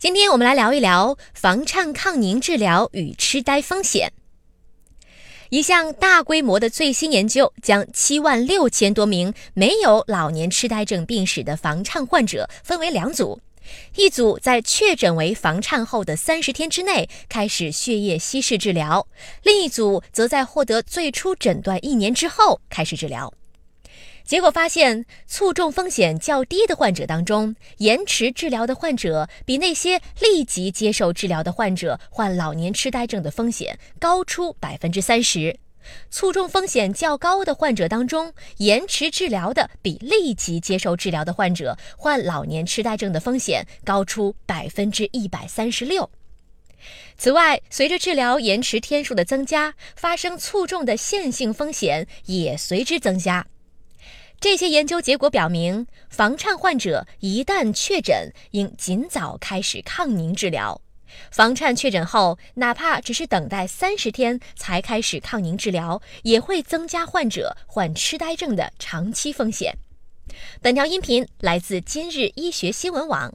今天我们来聊一聊房颤抗凝治疗与痴呆风险。一项大规模的最新研究将七万六千多名没有老年痴呆症病史的房颤患者分为两组，一组在确诊为房颤后的三十天之内开始血液稀释治疗，另一组则在获得最初诊断一年之后开始治疗。结果发现，卒中风险较低的患者当中，延迟治疗的患者比那些立即接受治疗的患者患老年痴呆症的风险高出百分之三十；卒中风险较高的患者当中，延迟治疗的比立即接受治疗的患者患老年痴呆症的风险高出百分之一百三十六。此外，随着治疗延迟天数的增加，发生卒中的线性风险也随之增加。这些研究结果表明，房颤患者一旦确诊，应尽早开始抗凝治疗。房颤确诊后，哪怕只是等待三十天才开始抗凝治疗，也会增加患者患痴呆症的长期风险。本条音频来自今日医学新闻网。